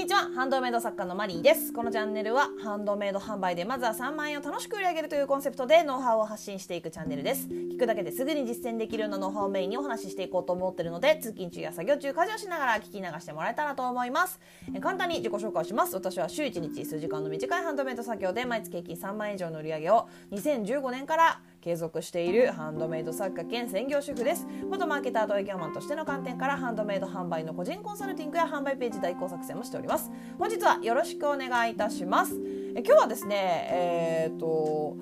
にちは。ハンドメイド作家のマリーです。このチャンネルはハンドメイド販売でまずは3万円を楽しく売り上げるというコンセプトでノウハウを発信していくチャンネルです。聞くだけですぐに実践できるようなノウハウをメインにお話ししていこうと思ってるので通勤中や作業中家事をしながら聞き流してもらえたらと思います。え簡単に自己紹介をします。私は週1日数時間の短いハンドメイド作業で毎月平均3万円以上の売り上げを2015年から継続しているハンドメイド作家兼専業主婦です。元マーケターと営業マンとしての観点からハンドメイド販売の個人コンサルティングや販売ページ代行作戦もしております。本日はよろしくお願いいたします。え今日はですねえっ、と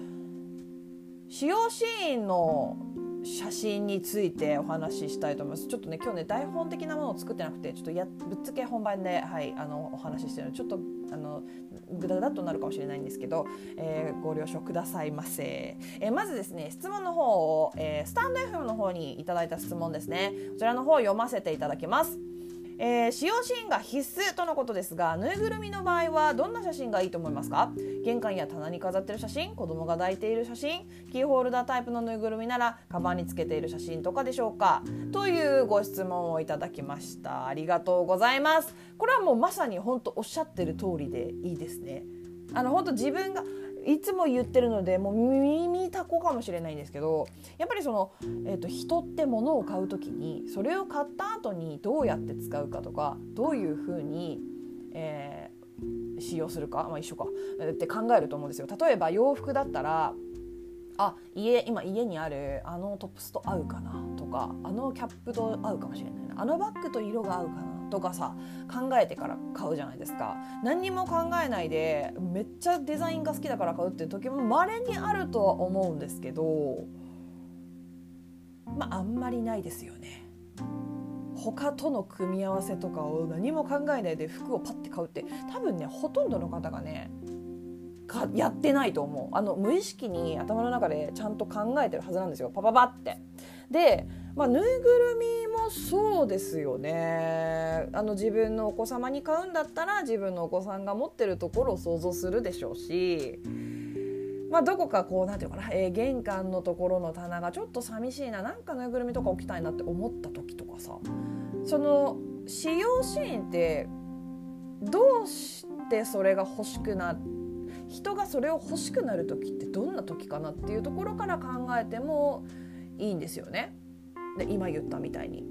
使用シーンの写真についてお話ししたいと思います。ちょっとね今日ね台本的なものを作ってなくてちょっとやぶっつけ本番で、はい、あのお話ししてるのでちょっとあのグダグダとなるかもしれないんですけど、えー、ご了承くださいませ、えー、まずですね質問の方を、えー、スタンド FM の方にいただいた質問ですね。こちらの方を読ませていただきます。えー、使用シーンが必須とのことですがぬいぐるみの場合はどんな写真がいいと思いますか？玄関や棚に飾ってる写真子供が抱いている写真キーホルダータイプのぬいぐるみならカバンにつけている写真とかでしょうか？というご質問をいただきました。ありがとうございます。これはもうまさに本当おっしゃってる通りでいいですね。あの本当自分がいつも言ってるのでもう耳たこかもしれないんですけどやっぱりその、えーと、人って物を買う時にそれを買った後にどうやって使うかとかどういうふうに、えー、使用するか、まあ、一緒かって考えると思うんですよ。例えば洋服だったらあ家今家にあるあのトップスと合うかなとかあのキャップと合うかもしれないなあのバッグと色が合うかなとかさ考えてから買うじゃないですか何にも考えないでめっちゃデザインが好きだから買うっていう時も稀にあるとは思うんですけどまああんまりないですよね。他との組み合わせとかを何も考えないで服をパッて買うって多分ねほとんどの方がねかやってないと思う。あの無意識に頭の中でちゃんと考えてるはずなんですよ。パパパって。でまあ、ぬいぐるみもそうですよね。あの自分のお子様に買うんだったら自分のお子さんが持ってるところを想像するでしょうし、まあ、どこかこうなんていうかな、えー、玄関のところの棚がちょっと寂しいななんかぬいぐるみとか置きたいなって思った時とかさその使用シーンってどうしてそれが欲しくなっ人がそれを欲しくなる時ってどんな時かなっていうところから考えてもいいんですよね。で今言ったみたいに。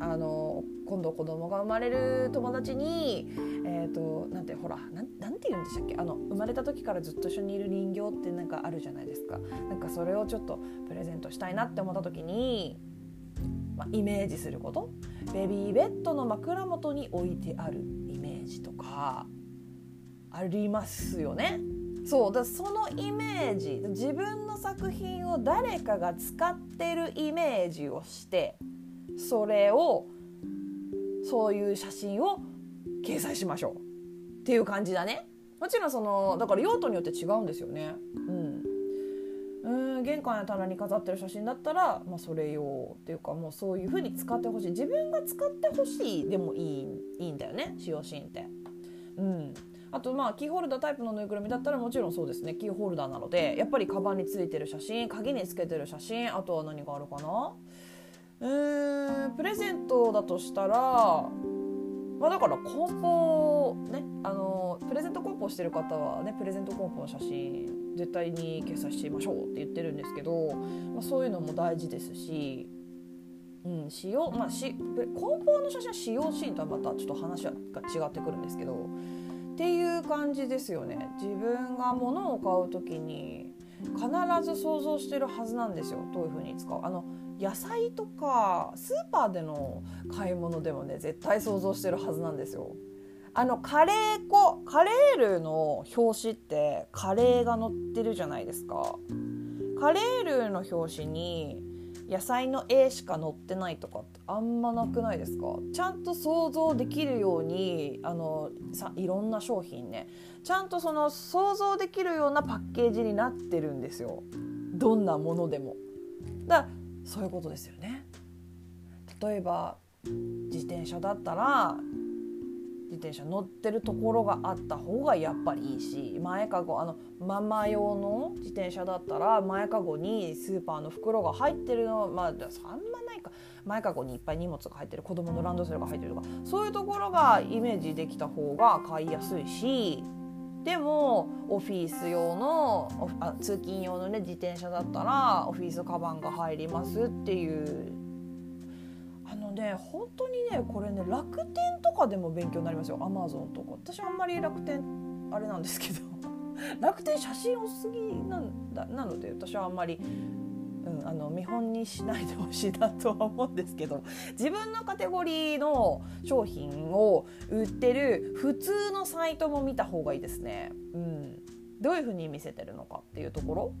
あの今度子供が生まれる友達にえっ、ー、となんてほらなんなんて言うんでしたっけ？あの生まれた時からずっと一緒にいる人形ってなんかあるじゃないですか。なんかそれをちょっとプレゼントしたいなって思った時に、ま、イメージすること？ベビーベッドの枕元に置いてあるイメージとか。ありますよね。そうだそのイメージ自分の作品を誰かが使ってるイメージをしてそれをそういう写真を掲載しましょう。っていう感じだね。もちろんそのだから用途によって違うんですよね。うん。玄関や棚に飾ってる写真だったら、まあ、それ用っていうかもうそういう風に使ってほしい。自分が使ってほしいでもいいいいんだよね。使用シーンって。うん。あとまあキーホルダータイプのぬいぐるみだったらもちろんそうですね。キーホルダーなのでやっぱりカバンについてる写真鍵につけてる写真あとは何があるかな。うーんプレゼントだとしたらまあだから梱包ね。あのプレゼント梱包してる方はねプレゼント梱包の写真絶対に掲載してみましょうって言ってるんですけど、まあ、そういうのも大事ですしうん、使用まあし梱包の写真は使用シーンとはまたちょっと話が違ってくるんですけどっていう感じですよね。自分が物を買う時に必ず想像してるはずなんですよ。どういう風に使う。あの野菜とかスーパーでの買い物でもね絶対想像してるはずなんですよ。あのカレー粉カレールの表紙ってカレーが載ってるじゃないですか。カレールの表紙に野菜の絵しか載ってないとかってあんまなくないですか？ちゃんと想像できるようにあのさいろんな商品ねちゃんとその想像できるようなパッケージになってるんですよどんなものでも。だからそういうことですよね。例えば自転車だったら自転車乗ってるところがあった方がやっぱりいいし前かごあのママ用の自転車だったら前かごにスーパーの袋が入ってるのまああんまないか。前かごにいっぱい荷物が入ってる子供のランドセルが入ってるとかそういうところがイメージできた方が買いやすいしでもオフィス用のあ通勤用のね自転車だったらオフィスカバンが入りますっていうあのね本当にねこれね楽天とかでも勉強になりますよアマゾンとか。私あんまり楽天あれなんですけど。楽天写真多すぎなんだなので私はあんまりうん、あの見本にしないでほしいなとは思うんですけど。自分のカテゴリーの商品を売ってる普通のサイトも見た方がいいですね。うん、どういうふうに見せてるのかっていうところ。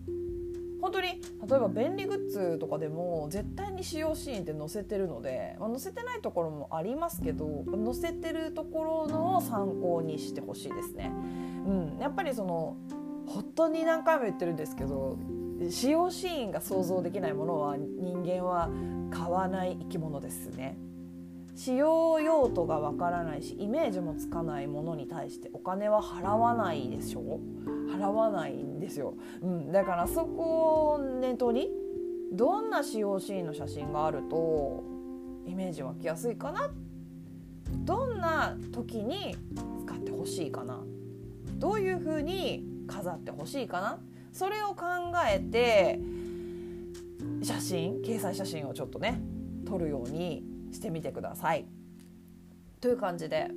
本当に例えば便利グッズとかでも絶対に使用シーンって載せてるので、まあ、載せてないところもありますけど載せてるところのを参考にしてほしいですね。うん、やっぱりその本当に何回も言ってるんですけど使用シーンが想像できないものは人間は買わない生き物ですね。使用用途がわからないしイメージもつかないものに対してお金は払わないでしょ。う払わないんですよ、うん、だからそこを念頭にどんな使用シーンの写真があるとイメージ湧きやすいかな？どんな時に使ってほしいかな？どういうふうに飾ってほしいかな？それを考えて写真掲載写真をちょっとね撮るようにしてみてください。という感じで、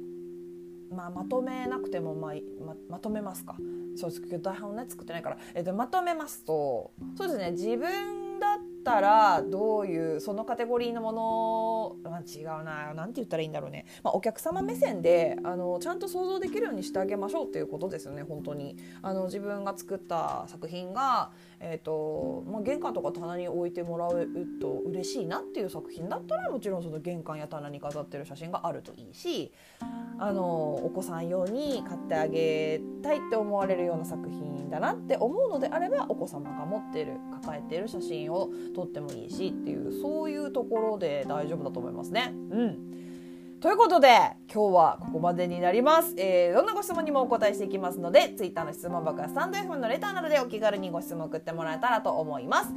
まあ、まとめなくてもまあままとめますか。そうです。台本ね作ってないから、えっと、まとめますとそうですね自分ったらどういうそのカテゴリーのもの、まあ、違うな何て言ったらいいんだろうね、まあ、お客様目線であのちゃんと想像できるようにしてあげましょうっていうことですよね本当に。あの自分が作った作品が、えーとまあ、玄関とか棚に置いてもらうと嬉しいなっていう作品だったらもちろんその玄関や棚に飾ってる写真があるといいしあのお子さん用に買ってあげたいって思われるような作品だなって思うのであればお子様が持ってる抱えてる写真を撮ってもいいしっていうそういうところで大丈夫だと思いますね。うんということで今日はここまでになります、えー、どんなご質問にもお答えしていきますので Twitter の質問箱やスタンド F のレターなどでお気軽にご質問送ってもらえたらと思います。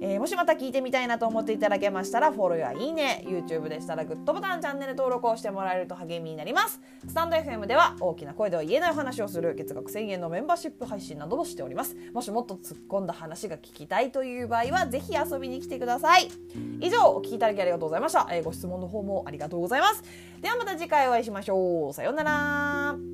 えー、もしまた聞いてみたいなと思っていただけましたらフォローやいいね YouTube でしたらグッドボタンチャンネル登録をしてもらえると励みになります。スタンド FM では大きな声では言えない話をする月額1000円のメンバーシップ配信などもしております。もしもっと突っ込んだ話が聞きたいという場合はぜひ遊びに来てください。以上お聞きいただきありがとうございました、えー、ご質問の方もありがとうございます。ではまた次回お会いしましょう。さようなら。